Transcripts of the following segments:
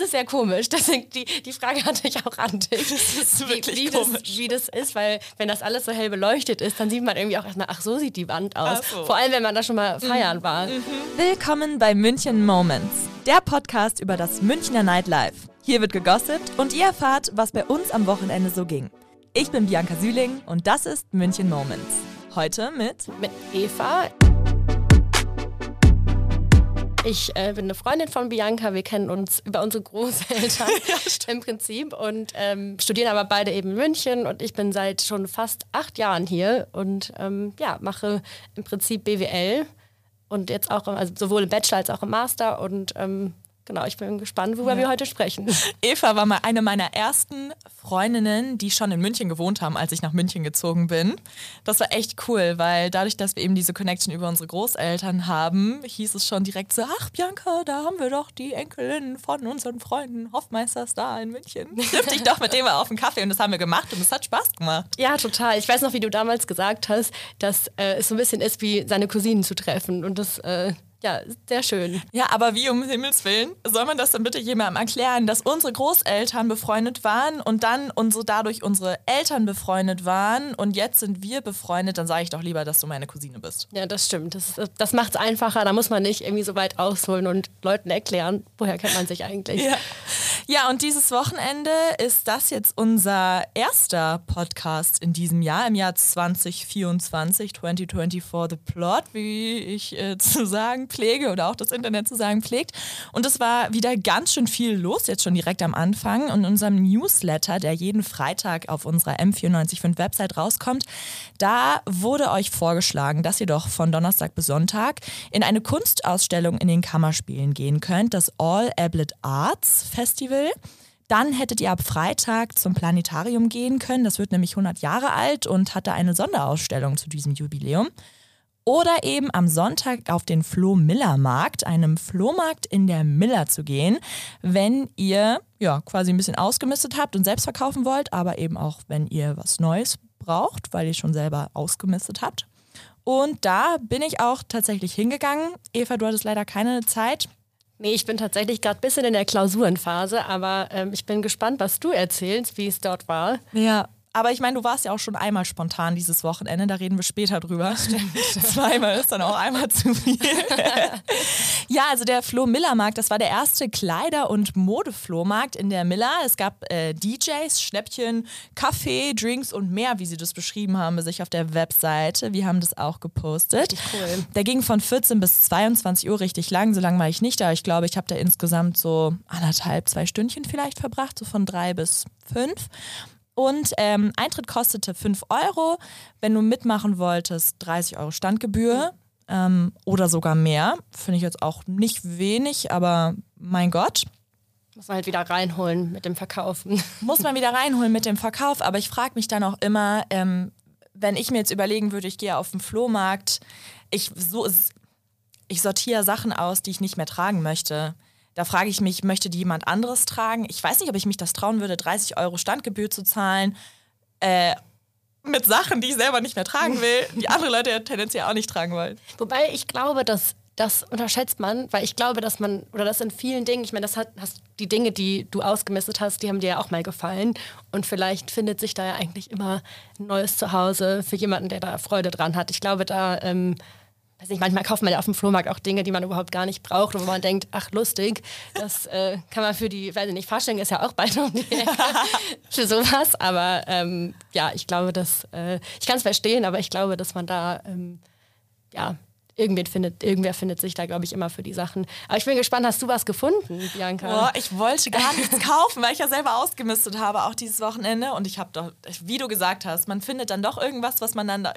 es ist sehr komisch. Deswegen, die, die Frage hatte ich auch an dich. Das ist wirklich wie, wie komisch. Das, wie das ist, weil wenn das alles so hell beleuchtet ist, dann sieht man irgendwie auch erstmal, ach, so sieht die Wand aus. So. Vor allem, wenn man da schon mal feiern war. Willkommen bei München Moments, der Podcast über das Münchner Nightlife. Hier wird gegossipt und ihr erfahrt, was bei uns am Wochenende so ging. Ich bin Bianca Süling und das ist München Moments. Heute mit Mit Eva. Ich äh, bin eine Freundin von Bianca. Wir kennen uns über unsere Großeltern im Prinzip und ähm, studieren aber beide eben in München. Und ich bin seit schon fast acht Jahren hier und ähm, ja, mache im Prinzip BWL und jetzt auch, also sowohl im Bachelor als auch im Master. Und ähm, genau, ich bin gespannt, worüber wir heute sprechen. Eva war mal eine meiner ersten Freundinnen, die schon in München gewohnt haben, als ich nach München gezogen bin. Das war echt cool, weil dadurch, dass wir eben diese Connection über unsere Großeltern haben, hieß es schon direkt so, ach Bianca, da haben wir doch die Enkelin von unseren Freunden Hoffmeisters da in München. Triff dich doch mit dem mal auf den Kaffee und das haben wir gemacht und es hat Spaß gemacht. Ja, total. Ich weiß noch, wie du damals gesagt hast, dass äh, es so ein bisschen ist, wie seine Cousinen zu treffen. Und das, äh, ja, sehr schön. Ja, aber wie um Himmels Willen soll man das dann bitte jemandem erklären, dass unsere Großeltern befreundet waren und dann unsere, dadurch unsere Eltern befreundet waren und jetzt sind wir befreundet, dann sage ich doch lieber, dass du meine Cousine bist. Ja, das stimmt. Das, das macht es einfacher. Da muss man nicht irgendwie so weit ausholen und Leuten erklären, woher kennt man sich eigentlich. Ja. ja, und dieses Wochenende ist das jetzt unser erster Podcast in diesem Jahr, im Jahr 2024, 2024 The Plot, wie ich äh, zu sagen pflege oder auch das Internet zu sagen pflegt. Und es war wieder ganz schön viel los, jetzt schon direkt am Anfang. Und in unserem Newsletter, der jeden Freitag auf unserer M945 Website rauskommt, da wurde euch vorgeschlagen, dass ihr doch von Donnerstag bis Sonntag in eine Kunstausstellung in den Kammerspielen gehen könnt, das All Ablet Arts Festival. Dann hättet ihr ab Freitag zum Planetarium gehen können. Das wird nämlich 100 Jahre alt und hatte eine Sonderausstellung zu diesem Jubiläum. Oder eben am Sonntag auf den Flo-Miller-Markt, einem Flohmarkt in der Miller zu gehen, wenn ihr ja quasi ein bisschen ausgemistet habt und selbst verkaufen wollt, aber eben auch, wenn ihr was Neues braucht, weil ihr schon selber ausgemistet habt. Und da bin ich auch tatsächlich hingegangen. Eva, du hattest leider keine Zeit. Nee, ich bin tatsächlich gerade ein bisschen in der Klausurenphase, aber ähm, ich bin gespannt, was du erzählst, wie es dort war. Ja, aber ich meine, du warst ja auch schon einmal spontan dieses Wochenende, da reden wir später drüber. Zweimal ist dann auch einmal zu viel. ja, also der Flo Miller Markt, das war der erste Kleider- und Modeflohmarkt in der Miller. Es gab äh, DJs, Schnäppchen, Kaffee, Drinks und mehr, wie sie das beschrieben haben, bei sich auf der Webseite. Wir haben das auch gepostet. Cool. Der ging von 14 bis 22 Uhr richtig lang. So lange war ich nicht da. Ich glaube, ich habe da insgesamt so anderthalb, zwei Stündchen vielleicht verbracht, so von drei bis fünf. Und ähm, Eintritt kostete 5 Euro. Wenn du mitmachen wolltest, 30 Euro Standgebühr ähm, oder sogar mehr. Finde ich jetzt auch nicht wenig, aber mein Gott. Muss man halt wieder reinholen mit dem Verkaufen. Muss man wieder reinholen mit dem Verkauf. Aber ich frage mich dann auch immer, ähm, wenn ich mir jetzt überlegen würde, ich gehe auf den Flohmarkt, ich, so, ich sortiere Sachen aus, die ich nicht mehr tragen möchte. Da frage ich mich, möchte die jemand anderes tragen? Ich weiß nicht, ob ich mich das trauen würde, 30 Euro Standgebühr zu zahlen. Äh, mit Sachen, die ich selber nicht mehr tragen will, die andere Leute tendenziell auch nicht tragen wollen. Wobei ich glaube, dass das unterschätzt man, weil ich glaube, dass man, oder das in vielen Dingen, ich meine, das hat, hast die Dinge, die du ausgemistet hast, die haben dir ja auch mal gefallen. Und vielleicht findet sich da ja eigentlich immer ein neues Zuhause für jemanden, der da Freude dran hat. Ich glaube, da ähm, weiß nicht, manchmal kauft man ja auf dem Flohmarkt auch Dinge, die man überhaupt gar nicht braucht und wo man denkt, ach lustig, das äh, kann man für die, weiß ich nicht, Fasching ist ja auch bald um die Ecke für sowas, aber ähm, ja, ich glaube, dass, äh, ich kann es verstehen, aber ich glaube, dass man da, ähm, ja, irgendwer findet, irgendwer findet sich da, glaube ich, immer für die Sachen. Aber ich bin gespannt, hast du was gefunden, Bianca? Boah, ich wollte gar nichts kaufen, weil ich ja selber ausgemistet habe, auch dieses Wochenende. Und ich habe doch, wie du gesagt hast, man findet dann doch irgendwas, was man dann da.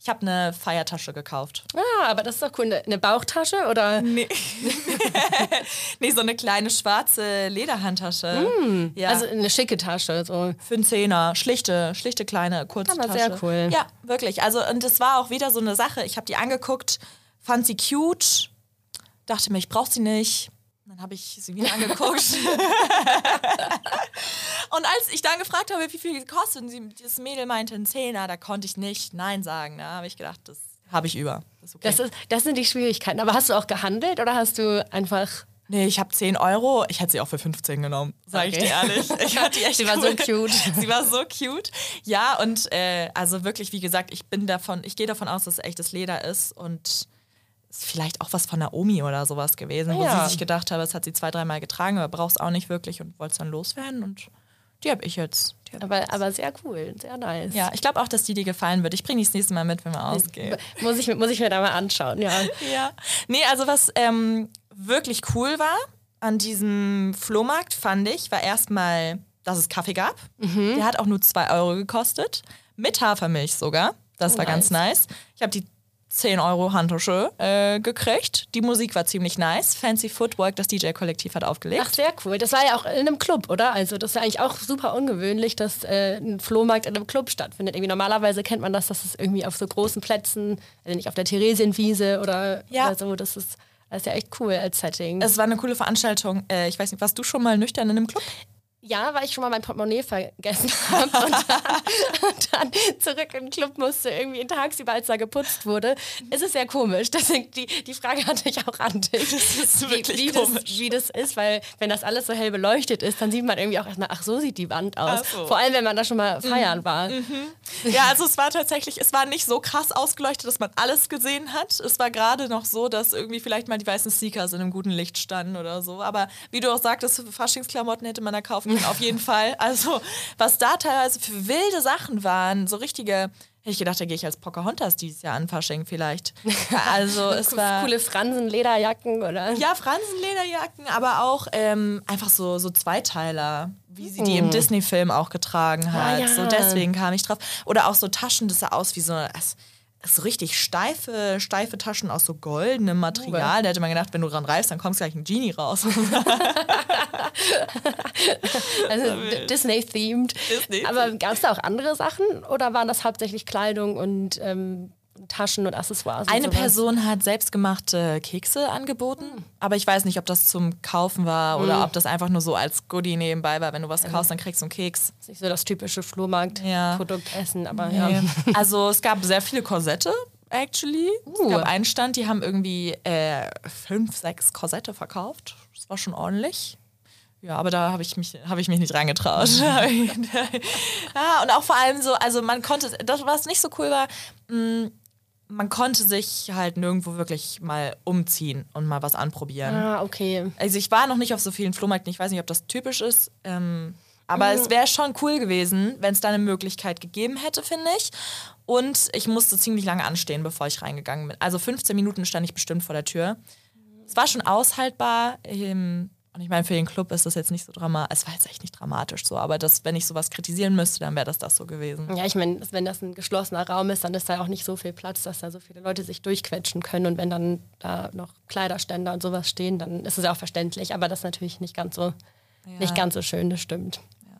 Ich habe eine Feiertasche gekauft. Ah, aber das ist doch cool. Eine, eine Bauchtasche oder? Nee. nee, so eine kleine schwarze Lederhandtasche. Mm, ja. Also eine schicke Tasche. So. Für einen Zehner. Schlichte, schlichte kleine kurze Aber Tasche. sehr cool. Ja, wirklich. Also, und das war auch wieder so eine Sache. Ich habe die angeguckt, fand sie cute, dachte mir, ich brauche sie nicht. Dann habe ich sie wieder angeguckt. und als ich dann gefragt habe, wie viel sie kostet, und sie, das Mädel meinte ein Zehner, da konnte ich nicht Nein sagen. Da habe ich gedacht, das habe ich über. Das, okay. Das, ist, das sind die Schwierigkeiten. Aber hast du auch gehandelt oder hast du einfach Nee, ich habe 10 Euro. Ich hätte sie auch für 15 genommen, sage okay. ich dir ehrlich. Ich fand die echt sie war so cute. sie war so cute. Ja, und äh, also wirklich, wie gesagt, ich bin davon, ich gehe davon aus, dass es echtes Leder ist und ist vielleicht auch was von Naomi oder sowas gewesen, ja. wo sie sich gedacht hat, das hat sie zwei, dreimal getragen, aber braucht es auch nicht wirklich und wollte es dann loswerden und die habe ich jetzt. Aber, aber sehr cool, sehr nice. Ja, ich glaube auch, dass die dir gefallen wird. Ich bringe die das nächste Mal mit, wenn wir ausgehen. Muss ich, muss ich mir da mal anschauen, ja. ja. Nee, also was ähm, wirklich cool war an diesem Flohmarkt, fand ich, war erstmal, dass es Kaffee gab. Mhm. Der hat auch nur 2 Euro gekostet. Mit Hafermilch sogar. Das oh, war nice. ganz nice. Ich habe die 10 Euro Handtasche äh, gekriegt. Die Musik war ziemlich nice. Fancy Footwork, das DJ-Kollektiv hat aufgelegt. Ach, sehr cool. Das war ja auch in einem Club, oder? Also das ist ja eigentlich auch super ungewöhnlich, dass äh, ein Flohmarkt in einem Club stattfindet. Irgendwie normalerweise kennt man das, dass es irgendwie auf so großen Plätzen, also nicht auf der Theresienwiese oder, ja. oder so, das ist das ist ja echt cool als Setting. Es war eine coole Veranstaltung. Äh, ich weiß nicht, warst du schon mal nüchtern in einem Club? Ja, weil ich schon mal mein Portemonnaie vergessen habe und, und, dann zurück in den Club musste, irgendwie tagsüber, als da geputzt wurde. Es ist sehr komisch. Deswegen die, die Frage hatte ich auch an dich. Das ist wirklich wie, wie komisch. Das, wie das ist, weil wenn das alles so hell beleuchtet ist, dann sieht man irgendwie auch erstmal, ach, so sieht die Wand aus. So. Vor allem, wenn man da schon mal feiern mhm. war. Mhm. Ja, also es war tatsächlich, es war nicht so krass ausgeleuchtet, dass man alles gesehen hat. Es war gerade noch so, dass irgendwie vielleicht mal die weißen Sneakers in einem guten Licht standen oder so. Aber wie du auch sagtest, Faschingsklamotten hätte man da kaufen können, auf jeden Fall. Also, was da teilweise für wilde Sachen waren, so richtige hätte ich gedacht, da gehe ich als Pocahontas dieses Jahr an Fasching vielleicht. Also es war coole Fransenlederjacken oder ja Fransenlederjacken, aber auch ähm, einfach so so Zweiteiler, wie sie die im hm. Disney-Film auch getragen ah, hat. Ah, ja. So deswegen kam ich drauf. Oder auch so Taschen, das sah aus wie so so richtig steife, steife Taschen aus so goldenem Material. Da hätte man gedacht, wenn du dran reifst, dann kommt gleich ein Genie raus. also Disney-themed. Disney Aber gab es da auch andere Sachen oder waren das hauptsächlich Kleidung und ähm, Taschen und Accessoires. Eine Person hat selbstgemachte Kekse angeboten, mhm. aber ich weiß nicht, ob das zum Kaufen war oder mhm. ob das einfach nur so als Goodie nebenbei war. Wenn du was mhm. kaufst, dann kriegst du einen Keks. Das ist nicht so das typische Flohmarkt-Produkt ja. essen, aber nee. ja. Also es gab sehr viele Korsette. Actually. Uh. Es gab einen Stand, die haben irgendwie äh, fünf, sechs Korsette verkauft. Das war schon ordentlich. Ja, aber da habe ich mich habe ich mich nicht reingetraut. ja, und auch vor allem so, also man konnte, das was nicht so cool war, mh, mm, man konnte sich halt nirgendwo wirklich mal umziehen und mal was anprobieren. Ah, okay. Also ich war noch nicht auf so vielen Flohmärkten, ich weiß nicht, ob das typisch ist. Ähm, aber mhm. es wäre schon cool gewesen, wenn es da eine Möglichkeit gegeben hätte, finde ich. Und ich musste ziemlich lange anstehen, bevor ich reingegangen bin. Also 15 Minuten stand ich bestimmt vor der Tür. Es war schon aushaltbar. Ähm, und ich meine, für den Club ist das jetzt nicht so dramatisch. Es war jetzt echt nicht dramatisch so, aber das, wenn ich sowas kritisieren müsste, dann wäre das das so gewesen. Ja, ich meine, wenn das ein geschlossener Raum ist, dann ist da auch nicht so viel Platz, dass da so viele Leute sich durchquetschen können. Und wenn dann da noch Kleiderständer und sowas stehen, dann ist es ja auch verständlich. Aber das ist natürlich nicht ganz so, ja. nicht ganz so schön, das stimmt. Ja.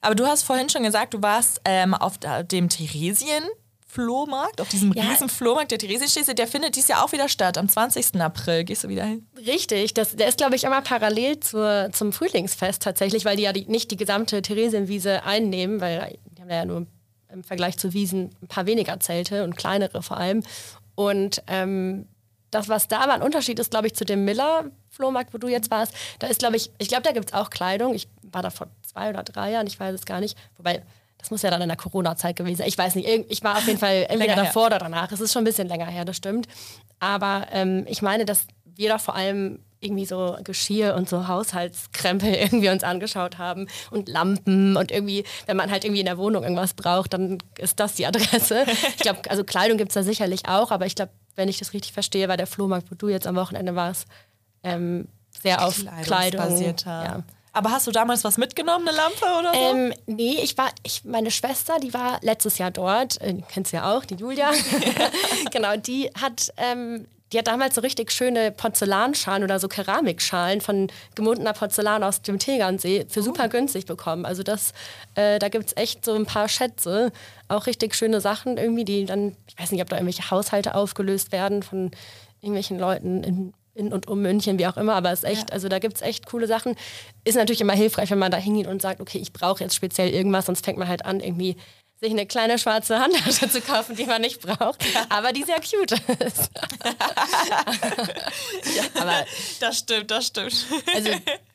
Aber du hast vorhin schon gesagt, du warst ähm, auf dem Theresien Flohmarkt, auf diesem ja. riesen Flohmarkt der Theresienstädte, der findet dies Jahr auch wieder statt. Am 20. April gehst du wieder hin. Richtig, das, der ist, glaube ich, immer parallel zur, zum Frühlingsfest tatsächlich, weil die ja die, nicht die gesamte Theresienwiese einnehmen, weil die haben ja nur im Vergleich zu Wiesen ein paar weniger Zelte und kleinere vor allem. Und ähm, das, was da aber ein Unterschied ist, glaube ich, zu dem Miller-Flohmarkt, wo du jetzt warst, da ist, glaube ich, ich glaube, da gibt es auch Kleidung. Ich war da vor zwei oder drei Jahren, ich weiß es gar nicht. Wobei, das muss ja dann in der Corona-Zeit gewesen sein. Ich weiß nicht, ich war auf jeden Fall entweder davor oder danach. Es ist schon ein bisschen länger her, das stimmt. Aber ähm, ich meine, dass wir da vor allem irgendwie so Geschirr und so Haushaltskrempel irgendwie uns angeschaut haben und Lampen und irgendwie, wenn man halt irgendwie in der Wohnung irgendwas braucht, dann ist das die Adresse. Ich glaube, also Kleidung gibt es da sicherlich auch, aber ich glaube, wenn ich das richtig verstehe, war der Flohmarkt, wo du jetzt am Wochenende warst, ähm, sehr auf Kleidung. Ja. Aber hast du damals was mitgenommen, eine Lampe oder so? Ähm, nee, ich war, ich, meine Schwester, die war letztes Jahr dort, äh, kennst du ja auch, die Julia. genau, die hat, ähm, die hat damals so richtig schöne Porzellanschalen oder so Keramikschalen von gemundener Porzellan aus dem Tegernsee für super oh. günstig bekommen. Also das, äh, da gibt es echt so ein paar Schätze, auch richtig schöne Sachen irgendwie, die dann, ich weiß nicht, ob da irgendwelche Haushalte aufgelöst werden von irgendwelchen Leuten in in und um München, wie auch immer, aber es ist echt, ja. also da gibt es echt coole Sachen. Ist natürlich immer hilfreich, wenn man da hingeht und sagt, okay, ich brauche jetzt speziell irgendwas, sonst fängt man halt an, irgendwie sich eine kleine schwarze Handtasche zu kaufen, die man nicht braucht, aber die sehr cute ist. ja, aber das stimmt, das stimmt. Also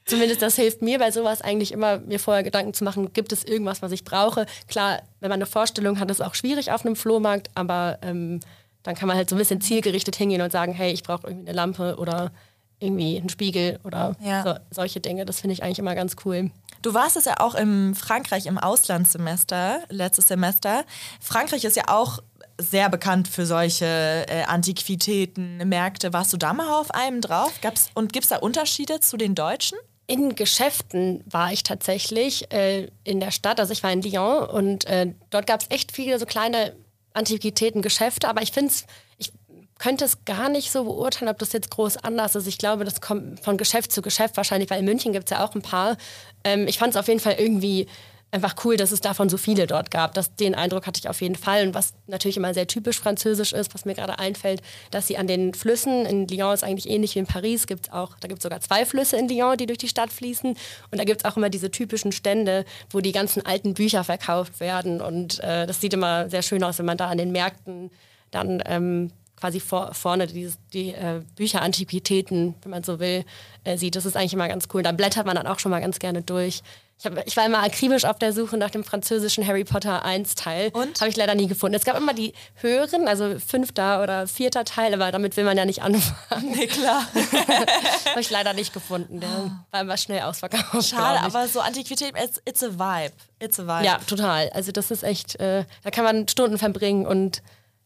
zumindest das hilft mir bei sowas eigentlich immer, mir vorher Gedanken zu machen, gibt es irgendwas, was ich brauche? Klar, wenn man eine Vorstellung hat, ist es auch schwierig auf einem Flohmarkt, aber ähm, dann kann man halt so ein bisschen zielgerichtet hingehen und sagen, hey, ich brauche irgendwie eine Lampe oder irgendwie einen Spiegel oder ja. so, solche Dinge. Das finde ich eigentlich immer ganz cool. Du warst es ja auch in Frankreich im Auslandssemester, letztes Semester. Frankreich ist ja auch sehr bekannt für solche äh, Antiquitäten, Märkte. Warst du da mal auf einem drauf? Gab's, und gibt es da Unterschiede zu den Deutschen? In Geschäften war ich tatsächlich äh, in der Stadt, also ich war in Lyon und äh, dort gab es echt viele so kleine Antiquitäten-Geschäfte, aber ich finde es, ich könnte es gar nicht so beurteilen, ob das jetzt groß anders ist. Ich glaube, das kommt von Geschäft zu Geschäft wahrscheinlich, weil in München gibt es ja auch ein paar. Ähm, ich fand es auf jeden Fall irgendwie einfach cool, dass es davon so viele dort gab. Das, den Eindruck hatte ich auf jeden Fall. Und was natürlich immer sehr typisch französisch ist, was mir gerade einfällt, dass sie an den Flüssen, in Lyon ist eigentlich ähnlich wie in Paris, gibt's auch, da gibt es sogar zwei Flüsse in Lyon, die durch die Stadt fließen. Und da gibt es auch immer diese typischen Stände, wo die ganzen alten Bücher verkauft werden. Und äh, das sieht immer sehr schön aus, wenn man da an den Märkten dann ähm, quasi vor, vorne die, die äh, Bücher Antiquitäten, wenn man so will, äh, sieht. Das ist eigentlich immer ganz cool. Da blättert man dann auch schon mal ganz gerne durch. Ich, hab, ich war immer akribisch auf der Suche nach dem französischen Harry Potter 1 Teil. Und? Habe ich leider nie gefunden. Es gab immer die höheren, also fünfter oder vierter Teil, aber damit will man ja nicht anfangen. Nee, klar. Habe ich leider nicht gefunden. Der war immer schnell ausverkauft. Schade, aber so Antiquität, it's, it's, a vibe. It's a vibe. Ja, total. Also das ist echt, äh, da kann man Stunden verbringen und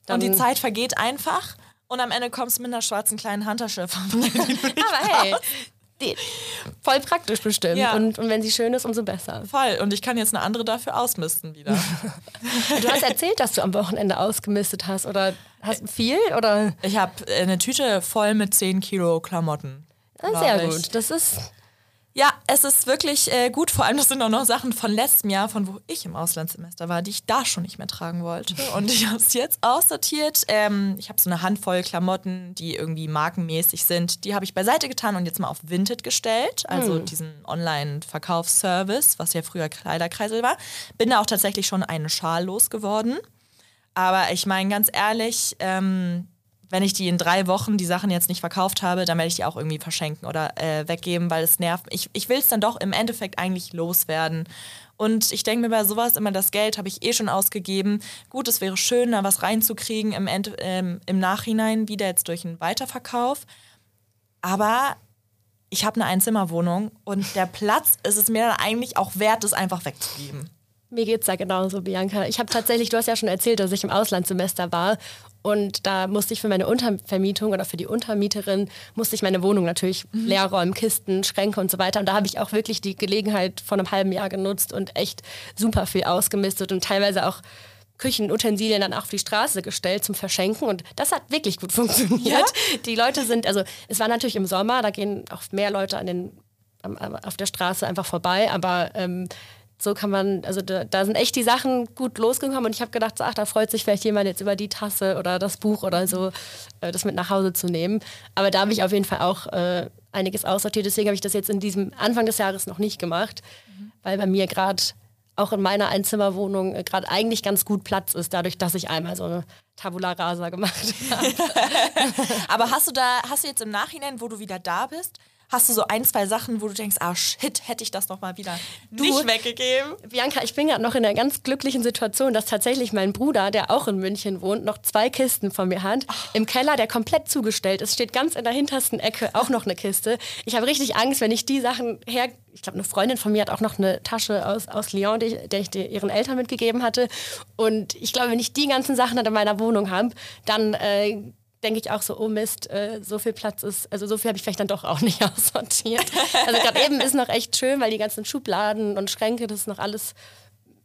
und die Zeit vergeht einfach und am Ende kommst du mit einer schwarzen kleinen Handtasche vorbei. Aber hey, voll praktisch bestimmt. Ja. Und, und wenn sie schön ist, umso besser. Voll. Und ich kann jetzt eine andere dafür ausmisten wieder. du hast erzählt, dass du am Wochenende ausgemistet hast. Oder hast du viel? Oder? Ich habe eine Tüte voll mit 10 Kilo Klamotten. Ah, sehr gut. Das ist ja, es ist wirklich äh, gut. Vor allem, das sind auch noch Sachen von letztem Jahr, von wo ich im Auslandssemester war, die ich da schon nicht mehr tragen wollte. Und ich habe es jetzt aussortiert. Ähm, ich habe so eine Handvoll Klamotten, die irgendwie markenmäßig sind. Die habe ich beiseite getan und jetzt mal auf Vinted gestellt. Also hm. diesen Online-Verkaufsservice, was ja früher Kleiderkreisel war. Bin da auch tatsächlich schon einen Schal losgeworden. Aber ich meine, ganz ehrlich, ähm, wenn ich die in drei Wochen die Sachen jetzt nicht verkauft habe, dann werde ich die auch irgendwie verschenken oder äh, weggeben, weil es nervt. Ich, ich will es dann doch im Endeffekt eigentlich loswerden. Und ich denke mir bei sowas immer, das Geld habe ich eh schon ausgegeben. Gut, es wäre schön, da was reinzukriegen im, End, ähm, im Nachhinein, wieder jetzt durch einen Weiterverkauf. Aber ich habe eine Einzimmerwohnung und der Platz ist es mir dann eigentlich auch wert, es einfach wegzugeben. Mir geht es ja genauso, Bianca. Ich habe tatsächlich, du hast ja schon erzählt, dass ich im Auslandssemester war und da musste ich für meine Untervermietung oder für die Untermieterin, musste ich meine Wohnung natürlich mhm. leer räumen, Kisten, Schränke und so weiter. Und da habe ich auch wirklich die Gelegenheit von einem halben Jahr genutzt und echt super viel ausgemistet und teilweise auch Küchenutensilien dann auch auf die Straße gestellt zum Verschenken und das hat wirklich gut funktioniert. Ja? Die Leute sind, also es war natürlich im Sommer, da gehen auch mehr Leute an den, auf der Straße einfach vorbei, aber ähm, so kann man, also da, da, sind echt die Sachen gut losgekommen und ich habe gedacht, ach, da freut sich vielleicht jemand jetzt über die Tasse oder das Buch oder so, äh, das mit nach Hause zu nehmen. Aber da habe ich auf jeden Fall auch äh, einiges aussortiert. Deswegen habe ich das jetzt in diesem Anfang des Jahres noch nicht gemacht, mhm. weil bei mir gerade auch in meiner Einzimmerwohnung äh, gerade eigentlich ganz gut Platz ist, dadurch, dass ich einmal so eine Tabula Rasa gemacht habe. Aber hast du da, hast du jetzt im Nachhinein, wo du wieder da bist, Hast du so ein, zwei Sachen, wo du denkst, ah shit, hätte ich das noch mal wieder du, nicht weggegeben? Bianca, ich bin gerade noch in einer ganz glücklichen Situation, dass tatsächlich mein Bruder, der auch in München wohnt, noch zwei Kisten von mir hat. Ach. Im Keller, der komplett zugestellt ist, steht ganz in der hintersten Ecke auch noch eine Kiste. Ich habe richtig Angst, wenn ich die Sachen her... Ich glaube, eine Freundin von mir hat auch noch eine Tasche aus, aus Lyon, die, der ich ihren Eltern mitgegeben hatte. Und ich glaube, wenn ich die ganzen Sachen dann in meiner Wohnung habe, dann... Äh, denke ich auch so, oh Mist, äh, so viel Platz ist, also so viel habe ich vielleicht dann doch auch nicht aussortiert. Also gerade eben ist noch echt schön, weil die ganzen Schubladen und Schränke, das ist noch alles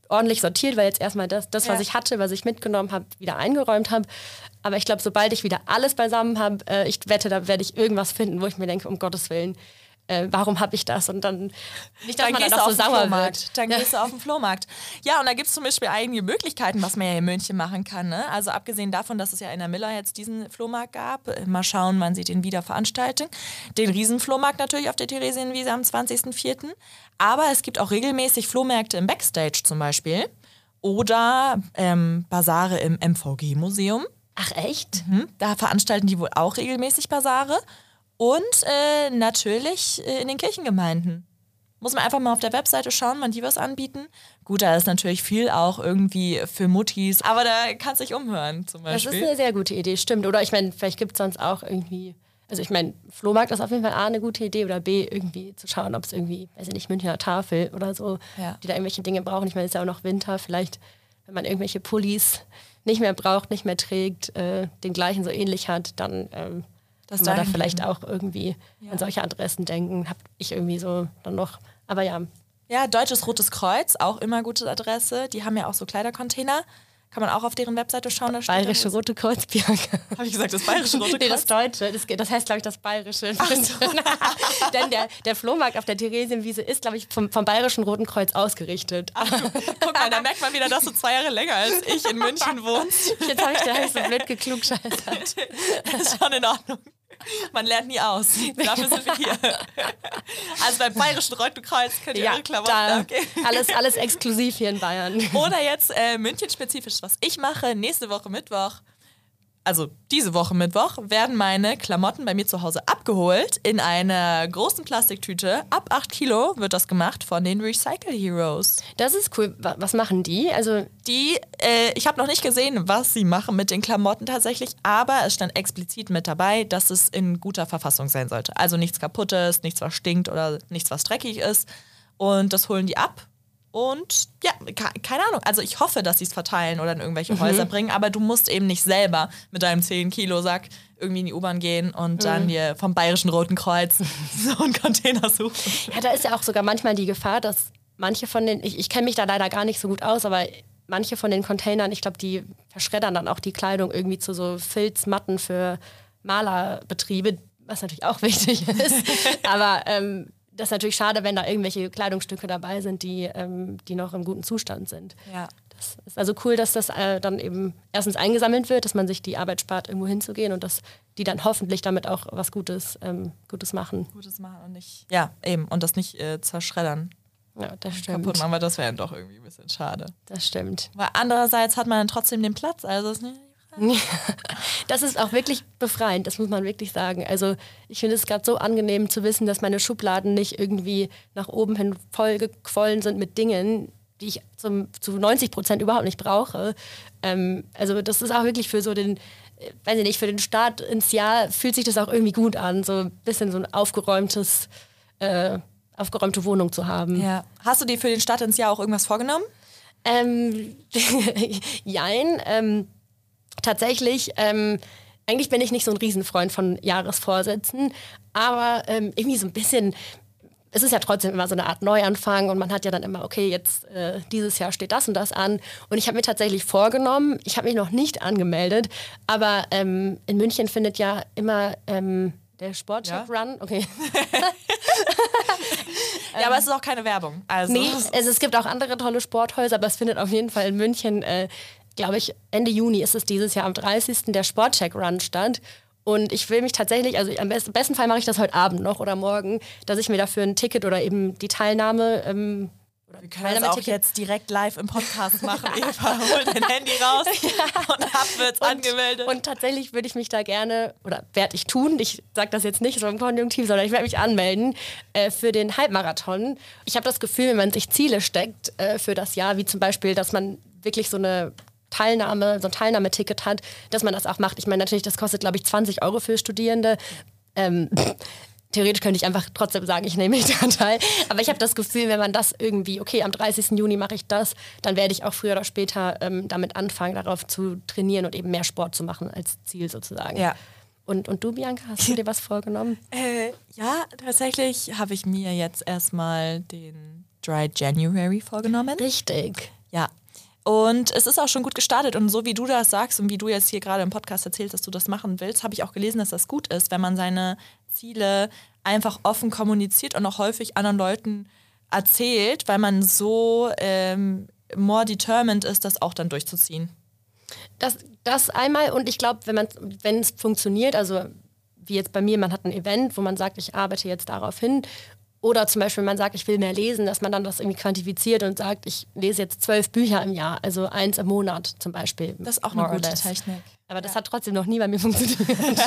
ordentlich sortiert, weil jetzt erstmal das, das was ja. ich hatte, was ich mitgenommen habe, wieder eingeräumt habe. Aber ich glaube, sobald ich wieder alles beisammen habe, äh, ich wette, da werde ich irgendwas finden, wo ich mir denke, um Gottes Willen, äh, warum habe ich das? Und dann nicht, dass dann man dann auch so sauer wird. Dann ja. gehst du auf den Flohmarkt. Ja, und da gibt es zum Beispiel einige Möglichkeiten, was man ja in München machen kann. Ne? Also abgesehen davon, dass es ja in der Miller jetzt diesen Flohmarkt gab, äh, mal schauen, wann sie den wieder veranstalten. Den Riesenflohmarkt natürlich auf der Theresienwiese am 20.04. Aber es gibt auch regelmäßig Flohmärkte im Backstage zum Beispiel. oder ähm, Basare im MVG-Museum. Ach echt? Mhm. Da veranstalten die wohl auch regelmäßig Basare. Und äh, natürlich äh, in den Kirchengemeinden. Muss man einfach mal auf der Webseite schauen, wann die was anbieten. Gut, da ist natürlich viel auch irgendwie für Muttis, aber da kannst du dich umhören zum Beispiel. Das ist eine sehr gute Idee, stimmt. Oder ich meine, vielleicht gibt es sonst auch irgendwie, also ich meine, Flohmarkt ist auf jeden Fall A, eine gute Idee oder B, irgendwie zu schauen, ob es irgendwie, weiß ich nicht, Münchner Tafel oder so, Ja. die da irgendwelche Dinge brauchen. Ich meine, es ist ja auch noch Winter, vielleicht, wenn man irgendwelche Pullis nicht mehr braucht, nicht mehr trägt, äh, den gleichen so ähnlich hat, dann ähm, Das kann man da vielleicht auch irgendwie an solche Adressen denken. Hab ich irgendwie so dann noch. Aber ja, Ja, Deutsches Rotes Kreuz, auch immer gute Adresse. Die haben ja auch so Kleidercontainer. Kann man auch auf deren Webseite schauen. Da Bayerische dann, Rote Kreuz, Bianca. Habe ich gesagt, das Bayerische Rote Nee, Kreuz? das Deutsche. Das, das heißt, glaube ich, das Bayerische. Denn der, der Flohmarkt auf der Theresienwiese ist, glaube ich, vom, vom Bayerischen Roten Kreuz ausgerichtet. Guck mal, da merkt man wieder, dass du zwei Jahre länger als ich in München wohnst. Jetzt habe ich da so blöd geklugscheißert. Das ist schon in Ordnung. Man lernt nie aus. Dafür sind wir hier. Also beim Bayerischen Roten Kreuz könnt ihr Ja, eure Klamotten da, abgeben. alles, alles exklusiv hier in Bayern. Oder jetzt äh, München-spezifisch, was ich mache, nächste Woche Mittwoch, also diese Woche Mittwoch, werden meine Klamotten bei mir zu Hause abgeholt in einer großen Plastiktüte. Ab 8 Kilo wird das gemacht von den Recycle Heroes. Das ist cool. Wa- Was machen die? Also, Die, äh, ich habe noch nicht gesehen, was sie machen mit den Klamotten tatsächlich, aber es stand explizit mit dabei, dass es in guter Verfassung sein sollte. Also nichts kaputtes, nichts was stinkt oder nichts was dreckig ist. Und das holen die ab. Und ja, ke- keine Ahnung. Also ich hoffe, dass sie es verteilen oder in irgendwelche Häuser bringen, aber du musst eben nicht selber mit deinem 10-Kilo-Sack irgendwie in die U-Bahn gehen und dann dir vom Bayerischen Roten Kreuz so einen Container suchen. ja, da ist ja auch sogar manchmal die Gefahr, dass manche von den, ich, ich kenne mich da leider gar nicht so gut aus, aber manche von den Containern, ich glaube, die verschreddern dann auch die Kleidung irgendwie zu so Filzmatten für Malerbetriebe, was natürlich auch wichtig ist. aber ähm, das ist natürlich schade, wenn da irgendwelche Kleidungsstücke dabei sind, die, ähm, die noch im guten Zustand sind. Ja. Das ist also cool, dass das äh, dann eben erstens eingesammelt wird, dass man sich die Arbeit spart, irgendwo hinzugehen und dass die dann hoffentlich damit auch was Gutes, ähm, Gutes machen. Gutes machen und nicht. Ja, eben. Und das nicht äh, zerschreddern. Ja, das stimmt. kaputt machen, weil das wäre dann doch irgendwie ein bisschen schade. Das stimmt. Aber andererseits hat man dann trotzdem den Platz, also ist nicht. Das ist auch wirklich befreiend, das muss man wirklich sagen. Also ich finde es gerade so angenehm zu wissen, dass meine Schubladen nicht irgendwie nach oben hin voll gequollen sind mit Dingen, die ich zum, zu 90 Prozent überhaupt nicht brauche. Ähm, also das ist auch wirklich für so den, äh, weiß ich nicht, für den Start ins Jahr fühlt sich das auch irgendwie gut an, so ein bisschen so ein aufgeräumtes, äh, aufgeräumte Wohnung zu haben. Ja. Hast du dir für den Start ins Jahr auch irgendwas vorgenommen? Ähm, jein. Ähm, tatsächlich, ähm, eigentlich bin ich nicht so ein Riesenfreund von Jahresvorsätzen, aber ähm, irgendwie so ein bisschen. Es ist ja trotzdem immer so eine Art Neuanfang und man hat ja dann immer, okay, jetzt äh, dieses Jahr steht das und das an. Und ich habe mir tatsächlich vorgenommen, ich habe mich noch nicht angemeldet, aber ähm, in München findet ja immer ähm, der Sportcheck-Run, okay. ja, aber es ist auch keine Werbung. Also. Nee, also es gibt auch andere tolle Sporthäuser, aber es findet auf jeden Fall in München, äh, glaube ich, Ende Juni ist es dieses Jahr am 30. der Sportcheck-Run statt. Und ich will mich tatsächlich, also am besten, besten Fall mache ich das heute Abend noch oder morgen, dass ich mir dafür ein Ticket oder eben die Teilnahme ähm, oder Wir können das auch jetzt direkt live im Podcast machen. Eva, hol dein Handy raus und ab wird's angemeldet. Und tatsächlich würde ich mich da gerne, oder werde ich tun, ich sage das jetzt nicht so im Konjunktiv, sondern ich werde mich anmelden äh, für den Halbmarathon. Ich habe das Gefühl, wenn man sich Ziele steckt äh, für das Jahr, wie zum Beispiel, dass man wirklich so eine Teilnahme, so ein Teilnahmeticket hat, dass man das auch macht. Ich meine, natürlich, das kostet, glaube ich, 20 Euro für Studierende. Ähm, theoretisch könnte ich einfach trotzdem sagen, ich nehme mich daran teil. Aber ich habe das Gefühl, wenn man das irgendwie, okay, am 30. Juni mache ich das, dann werde ich auch früher oder später ähm, damit anfangen, darauf zu trainieren und eben mehr Sport zu machen als Ziel sozusagen. Ja. Und, und du, Bianca, hast du dir was vorgenommen? Äh, ja, tatsächlich habe ich mir jetzt erstmal den Dry January vorgenommen. Richtig. Und es ist auch schon gut gestartet. Und so wie du das sagst und wie du jetzt hier gerade im Podcast erzählst, dass du das machen willst, habe ich auch gelesen, dass das gut ist, wenn man seine Ziele einfach offen kommuniziert und auch häufig anderen Leuten erzählt, weil man so ähm, more determined ist, das auch dann durchzuziehen. Das, das einmal und ich glaube, wenn es funktioniert, also wie jetzt bei mir, man hat ein Event, wo man sagt, ich arbeite jetzt darauf hin oder zum Beispiel, man sagt, ich will mehr lesen, dass man dann das irgendwie quantifiziert und sagt, ich lese jetzt zwölf Bücher im Jahr, also eins im Monat zum Beispiel. Das ist auch eine gute Technik. Aber das ja. hat trotzdem noch nie bei mir funktioniert.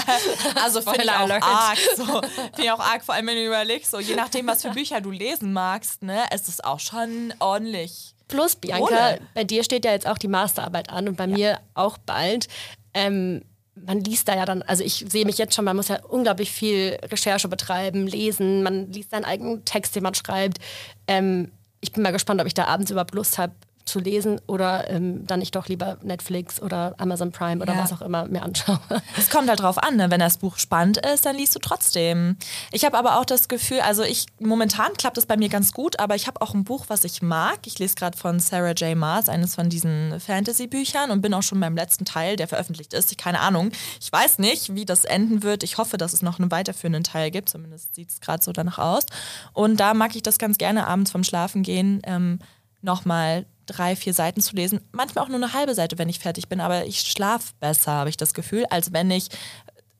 also finde ich auch arg. So. Finde ich auch arg, vor allem wenn du überlegst, so, je nachdem, was für Bücher du lesen magst, ne, ist es auch schon ordentlich. Plus, Bianca, Ohne. bei dir steht ja jetzt auch die Masterarbeit an und bei ja. mir auch bald. Ähm, man liest da ja dann, also ich sehe mich jetzt schon, man muss ja unglaublich viel Recherche betreiben, lesen, man liest seinen eigenen Text, den man schreibt. Ähm, ich bin mal gespannt, ob ich da abends überhaupt Lust habe, zu lesen oder ähm, dann ich doch lieber Netflix oder Amazon Prime oder ja. was auch immer mir anschaue. Es kommt halt drauf an, ne? wenn das Buch spannend ist, dann liest du trotzdem. Ich habe aber auch das Gefühl, also ich momentan klappt es bei mir ganz gut, aber ich habe auch ein Buch, was ich mag. Ich lese gerade von Sarah J. Maas, eines von diesen Fantasy-Büchern und bin auch schon beim letzten Teil, der veröffentlicht ist. Ich, keine Ahnung. Ich weiß nicht, wie das enden wird. Ich hoffe, dass es noch einen weiterführenden Teil gibt. Zumindest sieht es gerade so danach aus. Und da mag ich das ganz gerne abends vom Schlafengehen ähm, nochmal drei, vier Seiten zu lesen. Manchmal auch nur eine halbe Seite, wenn ich fertig bin, aber ich schlafe besser, habe ich das Gefühl, als wenn ich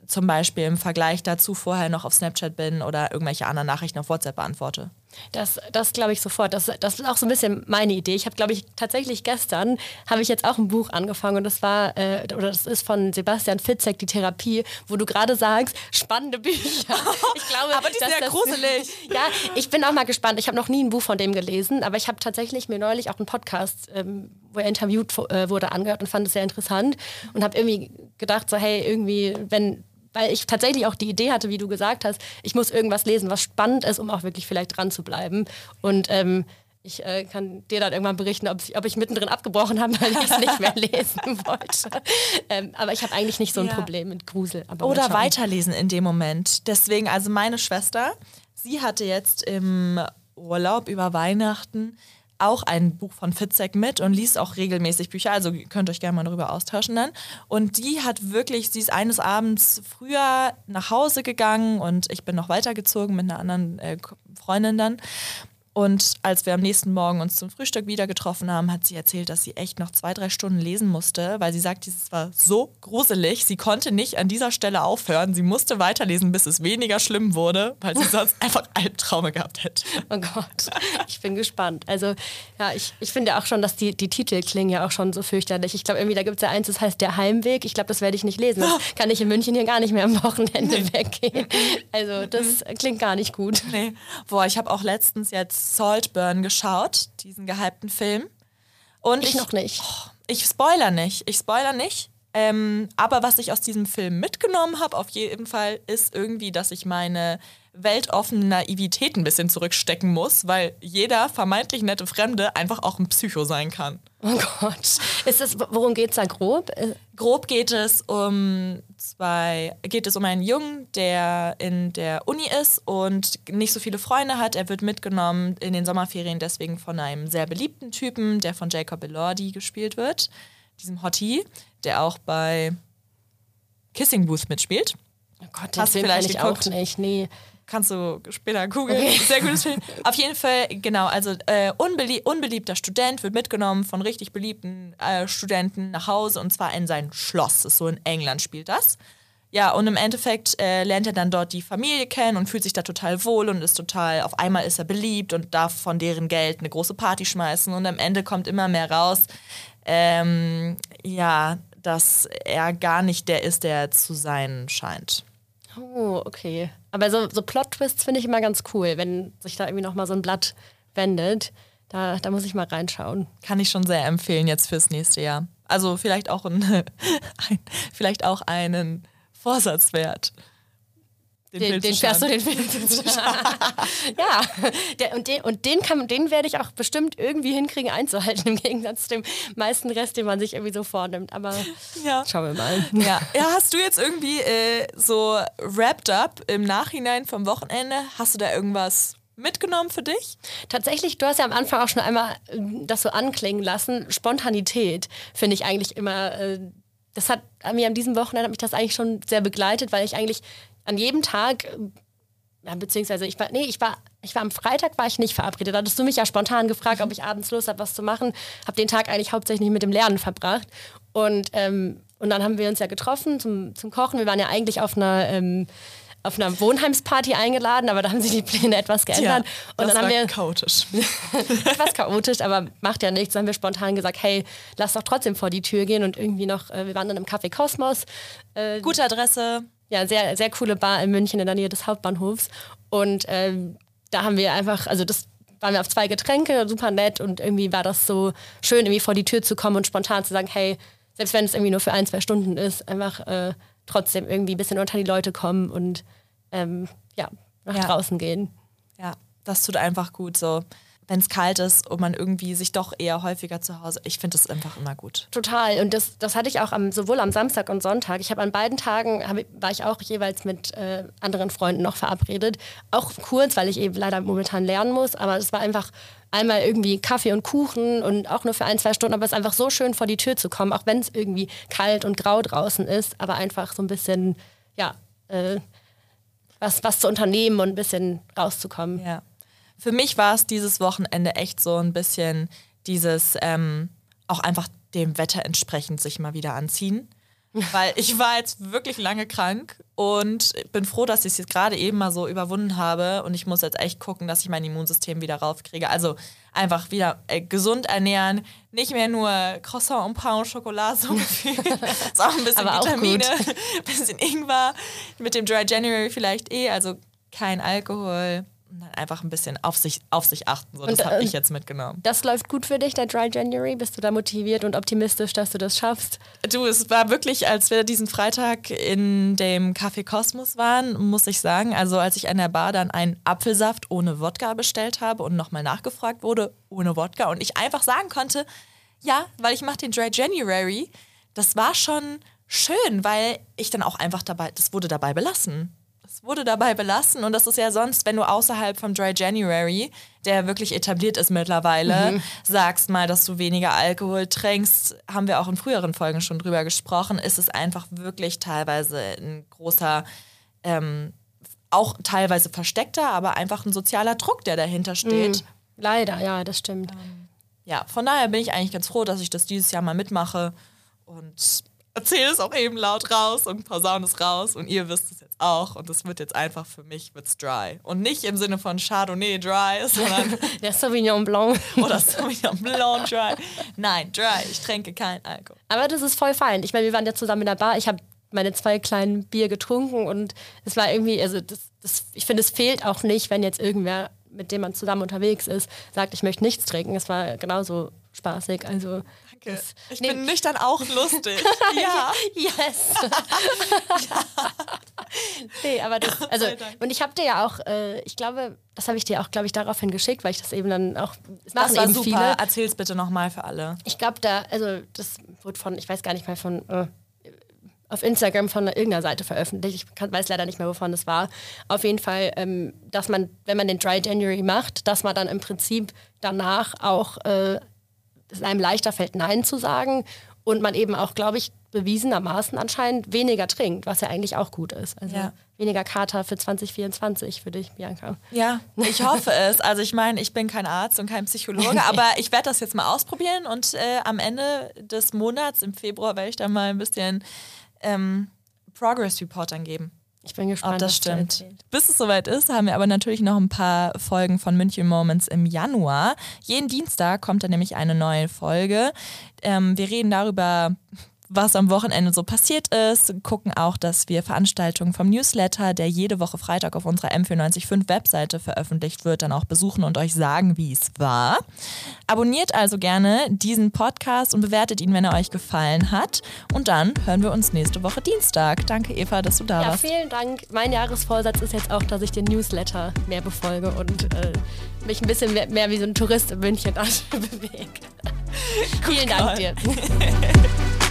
zum Beispiel im Vergleich dazu vorher noch auf Snapchat bin oder irgendwelche anderen Nachrichten auf WhatsApp beantworte. Das, das glaube ich sofort. Das, das ist auch so ein bisschen meine Idee. Ich habe, glaube ich, tatsächlich gestern habe ich jetzt auch ein Buch angefangen und das war, äh, oder das ist von Sebastian Fitzek, die Therapie, wo du gerade sagst, spannende Bücher. Ich glaube, aber die sind ja gruselig. ja, ich bin auch mal gespannt. Ich habe noch nie ein Buch von dem gelesen, aber ich habe tatsächlich mir neulich auch einen Podcast, ähm, wo er interviewt äh, wurde, angehört und fand es sehr interessant und habe irgendwie gedacht, so hey, irgendwie, wenn weil ich tatsächlich auch die Idee hatte, wie du gesagt hast, ich muss irgendwas lesen, was spannend ist, um auch wirklich vielleicht dran zu bleiben. Und ähm, ich äh, kann dir dann irgendwann berichten, ob ich, ob ich mittendrin abgebrochen habe, weil ich es nicht mehr lesen wollte. Ähm, aber ich habe eigentlich nicht so ein ja. Problem mit Grusel. Oder weiterlesen in dem Moment. Deswegen, also meine Schwester, sie hatte jetzt im Urlaub über Weihnachten auch ein Buch von Fitzek mit und liest auch regelmäßig Bücher, also könnt euch gerne mal darüber austauschen dann. Und die hat wirklich, sie ist eines Abends früher nach Hause gegangen und ich bin noch weitergezogen mit einer anderen äh, Freundin dann. Und als wir am nächsten Morgen uns zum Frühstück wieder getroffen haben, hat sie erzählt, dass sie echt noch zwei, drei Stunden lesen musste, weil sie sagt, es war so gruselig. Sie konnte nicht an dieser Stelle aufhören. Sie musste weiterlesen, bis es weniger schlimm wurde, weil sie sonst einfach Albtraume gehabt hätte. Oh Gott, ich bin gespannt. Also ja, ich, ich finde auch schon, dass die, die Titel klingen ja auch schon so fürchterlich. Ich glaube, irgendwie, da gibt es ja eins, das heißt Der Heimweg. Ich glaube, das werde ich nicht lesen. Das kann ich in München hier gar nicht mehr am Wochenende weggehen. Also das klingt gar nicht gut. Nee. Boah, ich habe auch letztens jetzt Saltburn geschaut, diesen gehypten Film. Und ich, ich noch nicht. Oh, ich spoiler nicht. Ich spoiler nicht. Ähm, aber was ich aus diesem Film mitgenommen habe, auf jeden Fall, ist irgendwie, dass ich meine weltoffene Naivität ein bisschen zurückstecken muss, weil jeder vermeintlich nette Fremde einfach auch ein Psycho sein kann. Oh Gott. Ist das, worum geht es da grob? Äh, grob geht es um zwei, geht es um einen Jungen, der in der Uni ist und nicht so viele Freunde hat. Er wird mitgenommen in den Sommerferien deswegen von einem sehr beliebten Typen, der von Jacob Elordi gespielt wird, diesem Hottie, der auch bei Kissing Booth mitspielt. Oh Gott, das vielleicht ich auch nicht. Nee kannst du später googeln. Okay. Sehr gutes Film. Auf jeden Fall, genau, also äh, unbelie unbeliebter Student wird mitgenommen von richtig beliebten äh, Studenten nach Hause und zwar in sein Schloss. Das ist so in England spielt das. Ja, und im Endeffekt äh, lernt er dann dort die Familie kennen und fühlt sich da total wohl und ist total, auf einmal ist er beliebt und darf von deren Geld eine große Party schmeißen und am Ende kommt immer mehr raus, ähm, ja, dass er gar nicht der ist, der zu sein scheint. Oh, okay. Aber so, so Plot-Twists finde ich immer ganz cool, wenn sich da irgendwie nochmal so ein Blatt wendet. Da, da muss ich mal reinschauen. Kann ich schon sehr empfehlen jetzt fürs nächste Jahr. Also vielleicht auch, ein, ein vielleicht auch einen Vorsatz wert den, den, den fährst du den Film Ja, der, und den, und den, kann, den werde ich auch bestimmt irgendwie hinkriegen einzuhalten, im Gegensatz zu dem meisten Rest, den man sich irgendwie so vornimmt. Aber ja. schauen wir mal. Ja, ja hast du jetzt irgendwie äh, so wrapped up im Nachhinein vom Wochenende? Hast du da irgendwas mitgenommen für dich? Tatsächlich, du hast ja am Anfang auch schon einmal äh, das so anklingen lassen. Spontanität finde ich eigentlich immer. Äh, das hat mir an diesem Wochenende hat mich das eigentlich schon sehr begleitet, weil ich eigentlich an jedem Tag, ja, beziehungsweise ich war, nee, ich war, ich war am Freitag war ich nicht verabredet. Da hattest du mich ja spontan gefragt, ob ich abends Lust habe, was zu machen. Habe den Tag eigentlich hauptsächlich mit dem Lernen verbracht. Und, ähm, und dann haben wir uns ja getroffen zum, zum Kochen. Wir waren ja eigentlich auf einer, ähm, auf einer Wohnheimsparty eingeladen, aber da haben sie die Pläne etwas geändert. Ja, und das dann haben war wir chaotisch. etwas chaotisch, aber macht ja nichts. Dann haben wir spontan gesagt, hey, lass doch trotzdem vor die Tür gehen und irgendwie noch, äh, wir waren dann im Café Kosmos. Äh, Gute Adresse. Ja, sehr, sehr coole Bar in München in der Nähe des Hauptbahnhofs. Und ähm, da haben wir einfach, also das waren wir auf zwei Getränke, super nett und irgendwie war das so schön, irgendwie vor die Tür zu kommen und spontan zu sagen, hey, selbst wenn es irgendwie nur für ein, zwei Stunden ist, einfach äh, trotzdem irgendwie ein bisschen unter die Leute kommen und ähm, ja, nach Ja. draußen gehen. Ja, das tut einfach gut so. Wenn es kalt ist und man irgendwie sich doch eher häufiger zu Hause. Ich finde das einfach immer gut. Total. Und das, das hatte ich auch am, sowohl am Samstag und Sonntag. Ich habe an beiden Tagen, hab, war ich auch jeweils mit äh, anderen Freunden noch verabredet. Auch kurz, weil ich eben leider momentan lernen muss. Aber es war einfach einmal irgendwie Kaffee und Kuchen und auch nur für ein, zwei Stunden. Aber es ist einfach so schön, vor die Tür zu kommen, auch wenn es irgendwie kalt und grau draußen ist. Aber einfach so ein bisschen, ja, äh, was, was zu unternehmen und ein bisschen rauszukommen. Ja. Für mich war es dieses Wochenende echt so ein bisschen dieses ähm, auch einfach dem Wetter entsprechend sich mal wieder anziehen. Weil ich war jetzt wirklich lange krank und bin froh, dass ich es jetzt gerade eben mal so überwunden habe und ich muss jetzt echt gucken, dass ich mein Immunsystem wieder raufkriege. Also einfach wieder äh, gesund ernähren, nicht mehr nur Croissant und Pain Schokolade so gefühlt, auch ein bisschen Aber Vitamine, ein bisschen Ingwer, mit dem Dry January vielleicht eh, also kein Alkohol und dann einfach ein bisschen auf sich, auf sich achten. So, das Und, habe äh, ich jetzt mitgenommen. Das läuft gut für dich, der Dry January? Bist du da motiviert und optimistisch, dass du das schaffst? Du, es war wirklich, als wir diesen Freitag in dem Café Kosmos waren, muss ich sagen, also als ich an der Bar dann einen Apfelsaft ohne Wodka bestellt habe und nochmal nachgefragt wurde, ohne Wodka und ich einfach sagen konnte, ja, weil ich mache den Dry January, das war schon schön, weil ich dann auch einfach dabei, das wurde dabei belassen. Wurde dabei belassen und das ist ja sonst, wenn du außerhalb vom Dry January, der wirklich etabliert ist mittlerweile, sagst mal, dass du weniger Alkohol trinkst, haben wir auch in früheren Folgen schon drüber gesprochen, ist es einfach wirklich teilweise ein großer, ähm, auch teilweise versteckter, aber einfach ein sozialer Druck, der dahinter steht. Leider, ja, das stimmt. Ja, von daher bin ich eigentlich ganz froh, dass ich das dieses Jahr mal mitmache und erzähle es auch eben laut raus und posaune es raus und ihr wisst es jetzt auch und es wird jetzt einfach für mich wird's dry und nicht im Sinne von Chardonnay dry, sondern Der Sauvignon Blanc. oder Sauvignon Blanc dry. Nein, dry. Ich trinke kein Alkohol. Aber das ist voll fein. Ich meine, wir waren ja zusammen in der Bar. Ich habe meine zwei kleinen Bier getrunken und es war irgendwie, also das, das, ich finde, es fehlt auch nicht, wenn jetzt irgendwer, mit dem man zusammen unterwegs ist, sagt, ich möchte nichts trinken. Es war genauso spaßig. Also Danke. das- Ich nee, bin nüchtern auch lustig. ja. Yes. nee, aber das, also, und ich habe dir ja auch, äh, ich glaube, das habe ich dir auch, glaube ich, daraufhin geschickt, weil ich das eben dann auch, es Das machen war eben super. viele. Erzähl's bitte nochmal für alle. Ich glaube, da, also das wurde von, ich weiß gar nicht mehr von, äh, auf Instagram von irgendeiner Seite veröffentlicht. Ich kann, weiß leider nicht mehr, wovon das war. Auf jeden Fall, ähm, dass man, wenn man den Dry January macht, dass man dann im Prinzip danach auch äh, es einem leichter fällt, Nein zu sagen und man eben auch, glaube ich, bewiesenermaßen anscheinend weniger trinkt, was ja eigentlich auch gut ist. Also Ja. weniger Kater für 2024 für dich, Bianca. Ja, ich hoffe es. Also ich meine, ich bin kein Arzt und kein Psychologe, aber ich werde das jetzt mal ausprobieren und äh, am Ende des Monats, im Februar, werde ich dann mal ein bisschen ähm, Progress Report dann geben. Ich bin gespannt, Ob das stimmt. Bis es soweit ist, haben wir aber natürlich noch ein paar Folgen von München Moments im Januar. Jeden Dienstag kommt dann nämlich eine neue Folge. Ähm, wir reden darüber, was am Wochenende so passiert ist, gucken auch, dass wir Veranstaltungen vom Newsletter, der jede Woche Freitag auf unserer M495 Webseite veröffentlicht wird, dann auch besuchen und euch sagen, wie es war. Abonniert also gerne diesen Podcast und bewertet ihn, wenn er euch gefallen hat. Und dann hören wir uns nächste Woche Dienstag. Danke, Eva, dass du da Ja, warst. vielen Dank. Mein Jahresvorsatz ist jetzt auch, dass ich den Newsletter mehr befolge und äh, mich ein bisschen mehr, mehr wie so ein Tourist in München bewege. vielen Dank dir.